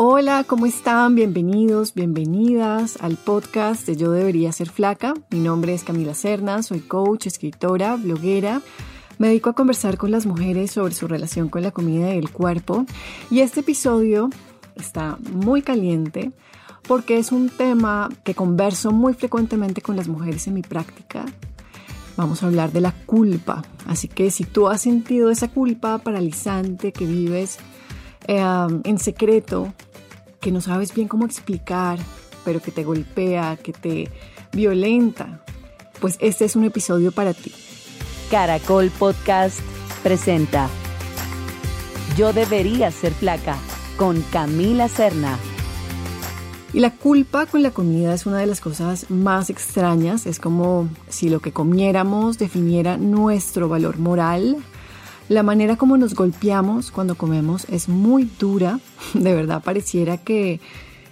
Hola, ¿cómo están? Bienvenidos, bienvenidas al podcast de Yo Debería Ser Flaca. Mi nombre es Camila Cerna, soy coach, escritora, bloguera. Me dedico a conversar con las mujeres sobre su relación con la comida y el cuerpo. Y este episodio está muy caliente porque es un tema que converso muy frecuentemente con las mujeres en mi práctica. Vamos a hablar de la culpa. Así que si tú has sentido esa culpa paralizante que vives eh, en secreto que no sabes bien cómo explicar, pero que te golpea, que te violenta, pues este es un episodio para ti. Caracol Podcast presenta Yo debería ser flaca con Camila Serna. Y la culpa con la comida es una de las cosas más extrañas. Es como si lo que comiéramos definiera nuestro valor moral, la manera como nos golpeamos cuando comemos es muy dura. De verdad pareciera que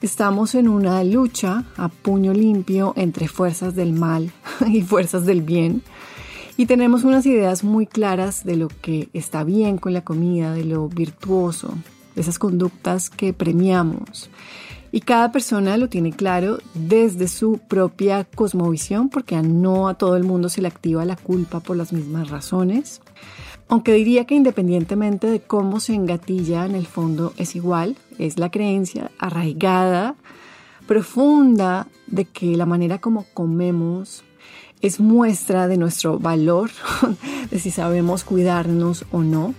estamos en una lucha a puño limpio entre fuerzas del mal y fuerzas del bien. Y tenemos unas ideas muy claras de lo que está bien con la comida, de lo virtuoso, de esas conductas que premiamos. Y cada persona lo tiene claro desde su propia cosmovisión, porque no a todo el mundo se le activa la culpa por las mismas razones. Aunque diría que independientemente de cómo se engatilla, en el fondo es igual, es la creencia arraigada, profunda, de que la manera como comemos es muestra de nuestro valor, de si sabemos cuidarnos o no,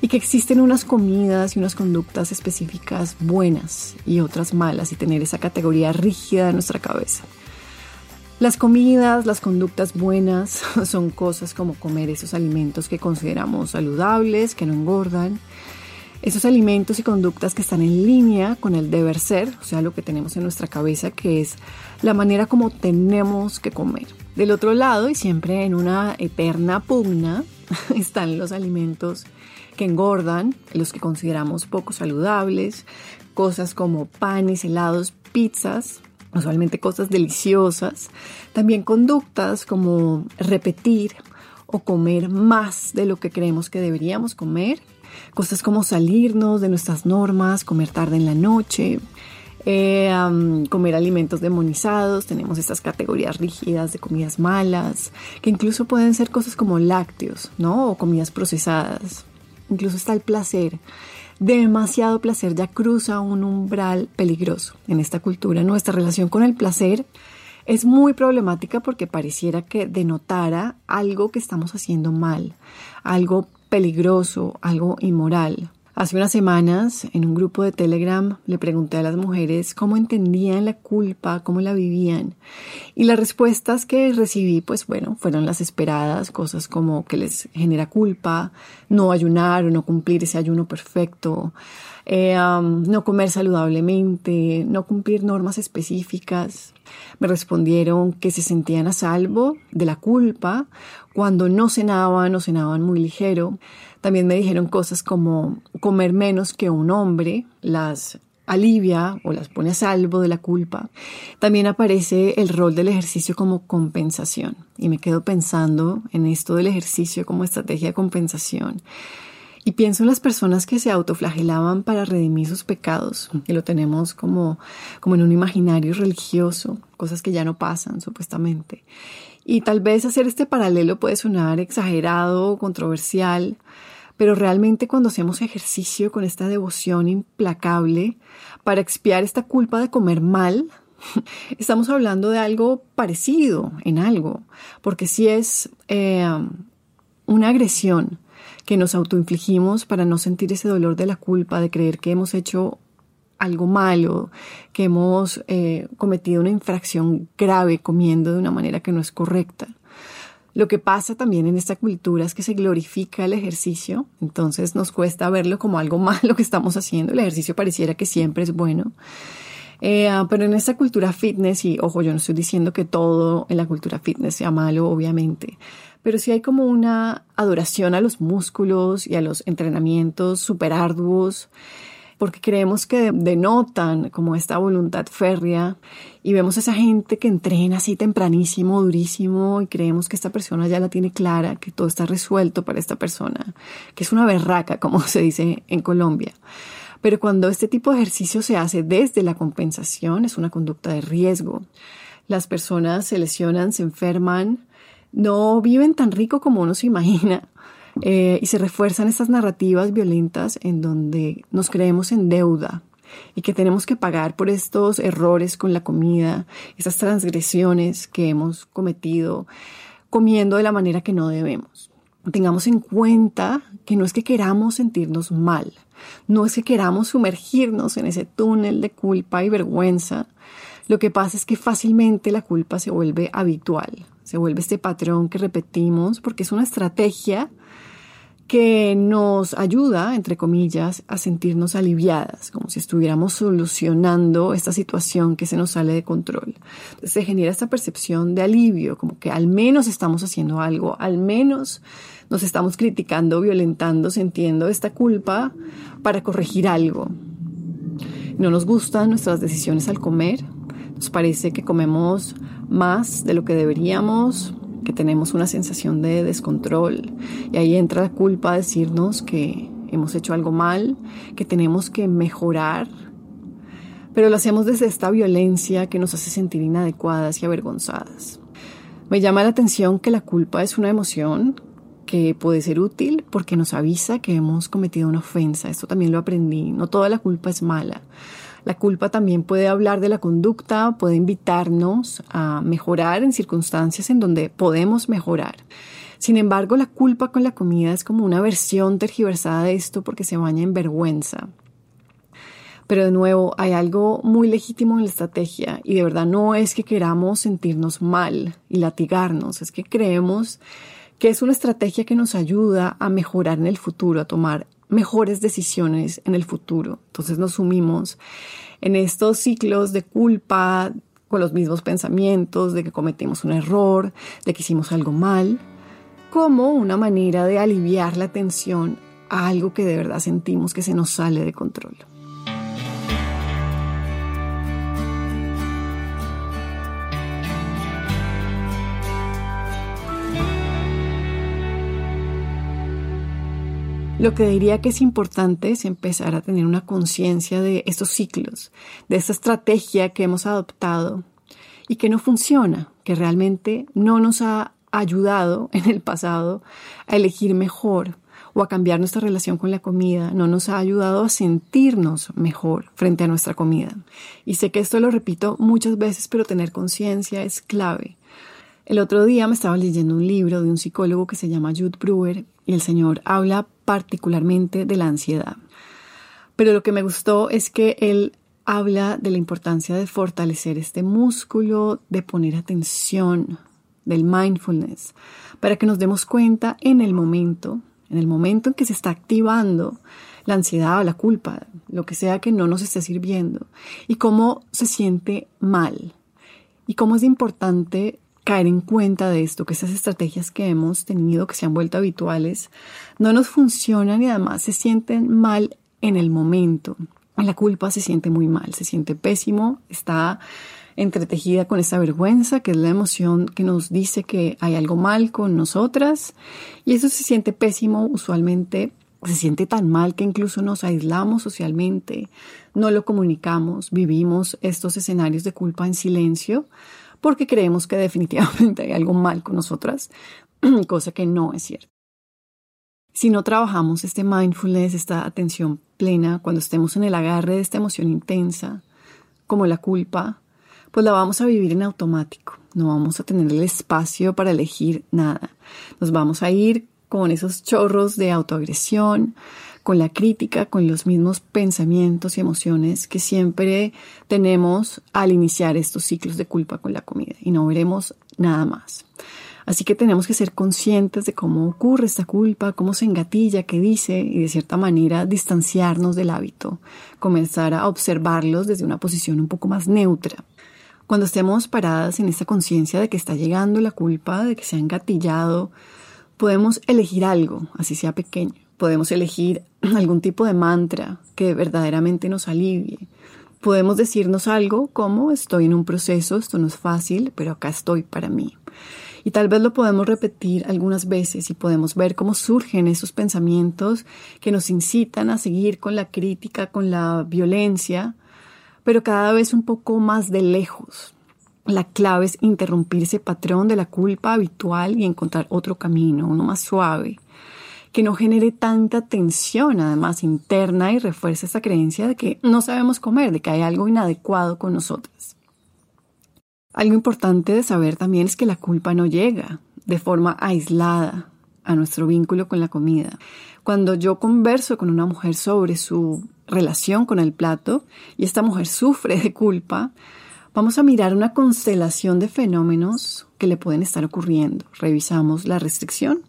y que existen unas comidas y unas conductas específicas buenas y otras malas, y tener esa categoría rígida en nuestra cabeza. Las comidas, las conductas buenas son cosas como comer esos alimentos que consideramos saludables, que no engordan, esos alimentos y conductas que están en línea con el deber ser, o sea, lo que tenemos en nuestra cabeza, que es la manera como tenemos que comer. Del otro lado, y siempre en una eterna pugna, están los alimentos que engordan, los que consideramos poco saludables, cosas como panes, helados, pizzas, usualmente cosas deliciosas, también conductas como repetir o comer más de lo que creemos que deberíamos comer, cosas como salirnos de nuestras normas, comer tarde en la noche, eh, comer alimentos demonizados, tenemos estas categorías rígidas de comidas malas, que incluso pueden ser cosas como lácteos, ¿no? O comidas procesadas. Incluso está el placer demasiado placer ya cruza un umbral peligroso en esta cultura. Nuestra relación con el placer es muy problemática porque pareciera que denotara algo que estamos haciendo mal, algo peligroso, algo inmoral. Hace unas semanas, en un grupo de Telegram, le pregunté a las mujeres cómo entendían la culpa, cómo la vivían. Y las respuestas que recibí, pues bueno, fueron las esperadas, cosas como que les genera culpa, no ayunar o no cumplir ese ayuno perfecto, eh, no comer saludablemente, no cumplir normas específicas. Me respondieron que se sentían a salvo de la culpa cuando no cenaban o cenaban muy ligero. También me dijeron cosas como comer menos que un hombre, las alivia o las pone a salvo de la culpa. También aparece el rol del ejercicio como compensación. Y me quedo pensando en esto del ejercicio como estrategia de compensación. Y pienso en las personas que se autoflagelaban para redimir sus pecados, que lo tenemos como, como en un imaginario religioso, cosas que ya no pasan supuestamente. Y tal vez hacer este paralelo puede sonar exagerado, controversial, pero realmente cuando hacemos ejercicio con esta devoción implacable para expiar esta culpa de comer mal, estamos hablando de algo parecido en algo, porque si es eh, una agresión, que nos autoinfligimos para no sentir ese dolor de la culpa, de creer que hemos hecho algo malo, que hemos eh, cometido una infracción grave comiendo de una manera que no es correcta. Lo que pasa también en esta cultura es que se glorifica el ejercicio, entonces nos cuesta verlo como algo malo que estamos haciendo. El ejercicio pareciera que siempre es bueno. Eh, pero en esta cultura fitness, y ojo, yo no estoy diciendo que todo en la cultura fitness sea malo, obviamente, pero sí hay como una adoración a los músculos y a los entrenamientos súper arduos, porque creemos que denotan como esta voluntad férrea y vemos a esa gente que entrena así tempranísimo, durísimo y creemos que esta persona ya la tiene clara, que todo está resuelto para esta persona, que es una berraca, como se dice en Colombia. Pero cuando este tipo de ejercicio se hace desde la compensación, es una conducta de riesgo. Las personas se lesionan, se enferman, no viven tan rico como uno se imagina eh, y se refuerzan estas narrativas violentas en donde nos creemos en deuda y que tenemos que pagar por estos errores con la comida, esas transgresiones que hemos cometido comiendo de la manera que no debemos. Tengamos en cuenta que no es que queramos sentirnos mal, no es que queramos sumergirnos en ese túnel de culpa y vergüenza. Lo que pasa es que fácilmente la culpa se vuelve habitual, se vuelve este patrón que repetimos porque es una estrategia que nos ayuda, entre comillas, a sentirnos aliviadas, como si estuviéramos solucionando esta situación que se nos sale de control. Se genera esta percepción de alivio, como que al menos estamos haciendo algo, al menos nos estamos criticando, violentando, sintiendo esta culpa para corregir algo. No nos gustan nuestras decisiones al comer, nos parece que comemos más de lo que deberíamos, que tenemos una sensación de descontrol y ahí entra la culpa a decirnos que hemos hecho algo mal, que tenemos que mejorar, pero lo hacemos desde esta violencia que nos hace sentir inadecuadas y avergonzadas. Me llama la atención que la culpa es una emoción que puede ser útil porque nos avisa que hemos cometido una ofensa. Esto también lo aprendí. No toda la culpa es mala. La culpa también puede hablar de la conducta, puede invitarnos a mejorar en circunstancias en donde podemos mejorar. Sin embargo, la culpa con la comida es como una versión tergiversada de esto porque se baña en vergüenza. Pero de nuevo, hay algo muy legítimo en la estrategia y de verdad no es que queramos sentirnos mal y latigarnos, es que creemos que es una estrategia que nos ayuda a mejorar en el futuro, a tomar mejores decisiones en el futuro. Entonces nos sumimos en estos ciclos de culpa con los mismos pensamientos de que cometimos un error, de que hicimos algo mal, como una manera de aliviar la tensión a algo que de verdad sentimos que se nos sale de control. Lo que diría que es importante es empezar a tener una conciencia de estos ciclos, de esta estrategia que hemos adoptado y que no funciona, que realmente no nos ha ayudado en el pasado a elegir mejor o a cambiar nuestra relación con la comida, no nos ha ayudado a sentirnos mejor frente a nuestra comida. Y sé que esto lo repito muchas veces, pero tener conciencia es clave. El otro día me estaba leyendo un libro de un psicólogo que se llama Jude Brewer el señor habla particularmente de la ansiedad. Pero lo que me gustó es que él habla de la importancia de fortalecer este músculo, de poner atención, del mindfulness, para que nos demos cuenta en el momento, en el momento en que se está activando la ansiedad o la culpa, lo que sea que no nos esté sirviendo, y cómo se siente mal, y cómo es importante caer en cuenta de esto, que esas estrategias que hemos tenido, que se han vuelto habituales, no nos funcionan y además se sienten mal en el momento. La culpa se siente muy mal, se siente pésimo, está entretejida con esa vergüenza, que es la emoción que nos dice que hay algo mal con nosotras, y eso se siente pésimo usualmente se siente tan mal que incluso nos aislamos socialmente, no lo comunicamos, vivimos estos escenarios de culpa en silencio, porque creemos que definitivamente hay algo mal con nosotras, cosa que no es cierto. Si no trabajamos este mindfulness, esta atención plena, cuando estemos en el agarre de esta emoción intensa, como la culpa, pues la vamos a vivir en automático. No vamos a tener el espacio para elegir nada. Nos vamos a ir con esos chorros de autoagresión, con la crítica, con los mismos pensamientos y emociones que siempre tenemos al iniciar estos ciclos de culpa con la comida y no veremos nada más. Así que tenemos que ser conscientes de cómo ocurre esta culpa, cómo se engatilla, qué dice y de cierta manera distanciarnos del hábito, comenzar a observarlos desde una posición un poco más neutra. Cuando estemos paradas en esta conciencia de que está llegando la culpa, de que se ha engatillado, podemos elegir algo, así sea pequeño Podemos elegir algún tipo de mantra que verdaderamente nos alivie. Podemos decirnos algo como estoy en un proceso, esto no es fácil, pero acá estoy para mí. Y tal vez lo podemos repetir algunas veces y podemos ver cómo surgen esos pensamientos que nos incitan a seguir con la crítica, con la violencia, pero cada vez un poco más de lejos. La clave es interrumpir ese patrón de la culpa habitual y encontrar otro camino, uno más suave, que no genere tanta tensión además interna y refuerce esta creencia de que no sabemos comer, de que hay algo inadecuado con nosotras. Algo importante de saber también es que la culpa no llega de forma aislada a nuestro vínculo con la comida. Cuando yo converso con una mujer sobre su relación con el plato y esta mujer sufre de culpa, vamos a mirar una constelación de fenómenos que le pueden estar ocurriendo. Revisamos la restricción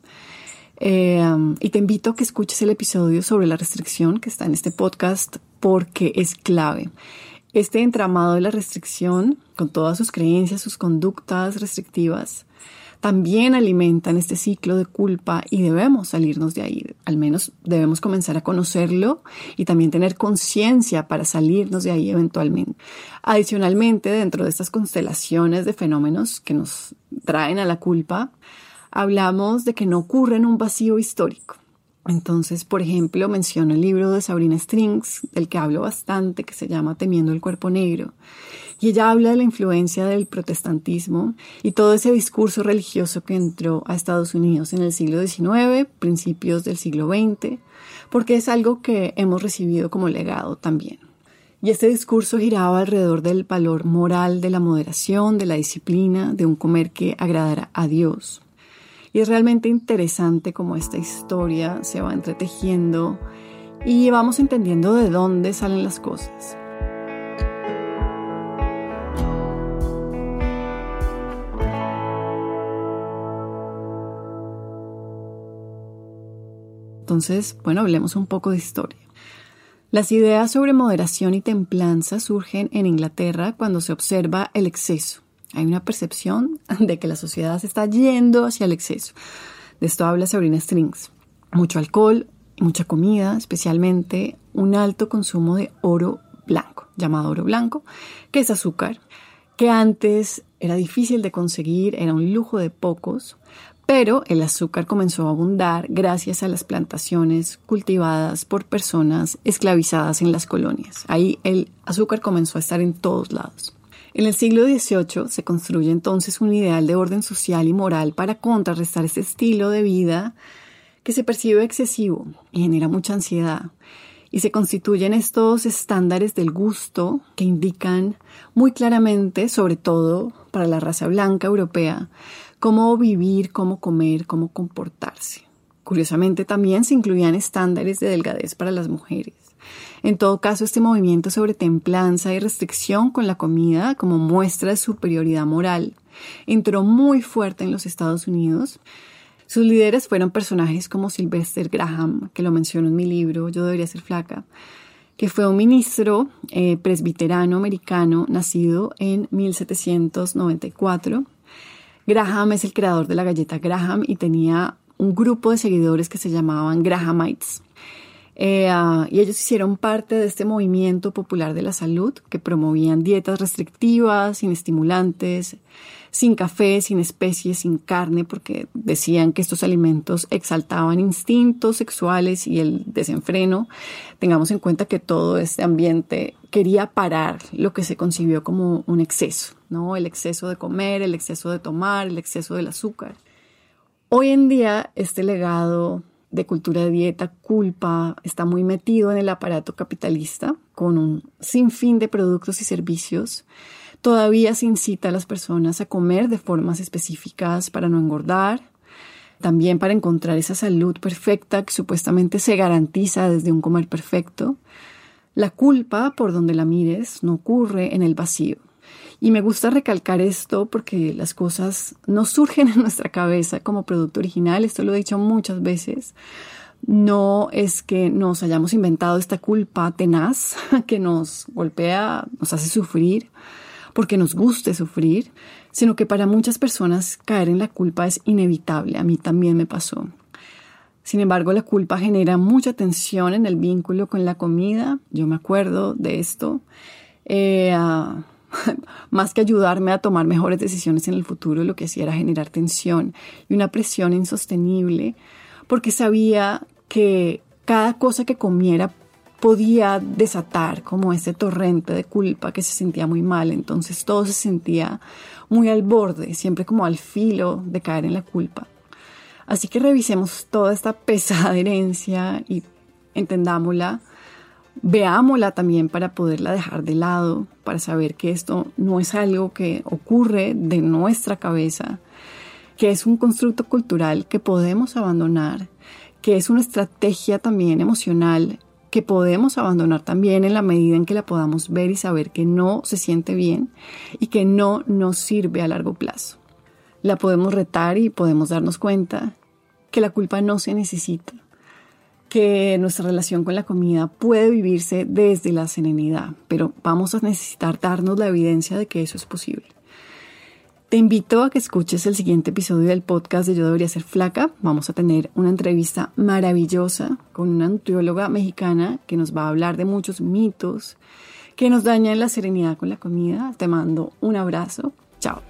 eh, y te invito a que escuches el episodio sobre la restricción que está en este podcast porque es clave. Este entramado de la restricción, con todas sus creencias, sus conductas restrictivas, también alimentan este ciclo de culpa y debemos salirnos de ahí. Al menos debemos comenzar a conocerlo y también tener conciencia para salirnos de ahí eventualmente. Adicionalmente, dentro de estas constelaciones de fenómenos que nos traen a la culpa, hablamos de que no ocurre en un vacío histórico. Entonces, por ejemplo, menciono el libro de Sabrina Strings, del que hablo bastante, que se llama Temiendo el Cuerpo Negro. Y ella habla de la influencia del protestantismo y todo ese discurso religioso que entró a Estados Unidos en el siglo XIX, principios del siglo XX, porque es algo que hemos recibido como legado también. Y este discurso giraba alrededor del valor moral de la moderación, de la disciplina, de un comer que agradara a Dios. Y es realmente interesante cómo esta historia se va entretejiendo y vamos entendiendo de dónde salen las cosas. Entonces, bueno, hablemos un poco de historia. Las ideas sobre moderación y templanza surgen en Inglaterra cuando se observa el exceso, hay una percepción de que la sociedad se está yendo hacia el exceso. De esto habla Sabrina Strings. Mucho alcohol, mucha comida, especialmente un alto consumo de oro blanco, llamado oro blanco, que es azúcar, que antes era difícil de conseguir, era un lujo de pocos, pero el azúcar comenzó a abundar gracias a las plantaciones cultivadas por personas esclavizadas en las colonias. Ahí el azúcar comenzó a estar en todos lados. En el siglo XVIII se construye entonces un ideal de orden social y moral para contrarrestar este estilo de vida que se percibe excesivo y genera mucha ansiedad. Y se constituyen estos estándares del gusto que indican muy claramente, sobre todo para la raza blanca europea, cómo vivir, cómo comer, cómo comportarse. Curiosamente también se incluían estándares de delgadez para las mujeres. En todo caso, este movimiento sobre templanza y restricción con la comida como muestra de superioridad moral entró muy fuerte en los Estados Unidos. Sus líderes fueron personajes como Sylvester Graham, que lo menciono en mi libro Yo debería ser flaca, que fue un ministro eh, presbiterano americano nacido en 1794. Graham es el creador de la galleta Graham y tenía un grupo de seguidores que se llamaban Grahamites. Eh, ah, y ellos hicieron parte de este movimiento popular de la salud que promovían dietas restrictivas, sin estimulantes, sin café, sin especies, sin carne, porque decían que estos alimentos exaltaban instintos sexuales y el desenfreno. Tengamos en cuenta que todo este ambiente quería parar lo que se concibió como un exceso, ¿no? El exceso de comer, el exceso de tomar, el exceso del azúcar. Hoy en día este legado de cultura de dieta, culpa, está muy metido en el aparato capitalista con un sinfín de productos y servicios. Todavía se incita a las personas a comer de formas específicas para no engordar, también para encontrar esa salud perfecta que supuestamente se garantiza desde un comer perfecto. La culpa, por donde la mires, no ocurre en el vacío. Y me gusta recalcar esto porque las cosas no surgen en nuestra cabeza como producto original, esto lo he dicho muchas veces. No es que nos hayamos inventado esta culpa tenaz que nos golpea, nos hace sufrir, porque nos guste sufrir, sino que para muchas personas caer en la culpa es inevitable. A mí también me pasó. Sin embargo, la culpa genera mucha tensión en el vínculo con la comida. Yo me acuerdo de esto. Eh, ah, más que ayudarme a tomar mejores decisiones en el futuro, lo que hacía era generar tensión y una presión insostenible, porque sabía que cada cosa que comiera podía desatar como ese torrente de culpa que se sentía muy mal, entonces todo se sentía muy al borde, siempre como al filo de caer en la culpa. Así que revisemos toda esta pesada herencia y entendámosla, veámosla también para poderla dejar de lado, para saber que esto no es algo que ocurre de nuestra cabeza, que es un constructo cultural que podemos abandonar, que es una estrategia también emocional que podemos abandonar también en la medida en que la podamos ver y saber que no se siente bien y que no nos sirve a largo plazo. La podemos retar y podemos darnos cuenta que la culpa no se necesita, que nuestra relación con la comida puede vivirse desde la serenidad, pero vamos a necesitar darnos la evidencia de que eso es posible. Te invito a que escuches el siguiente episodio del podcast de Yo debería ser flaca. Vamos a tener una entrevista maravillosa con una nutrióloga mexicana que nos va a hablar de muchos mitos que nos dañan la serenidad con la comida. Te mando un abrazo. Chao.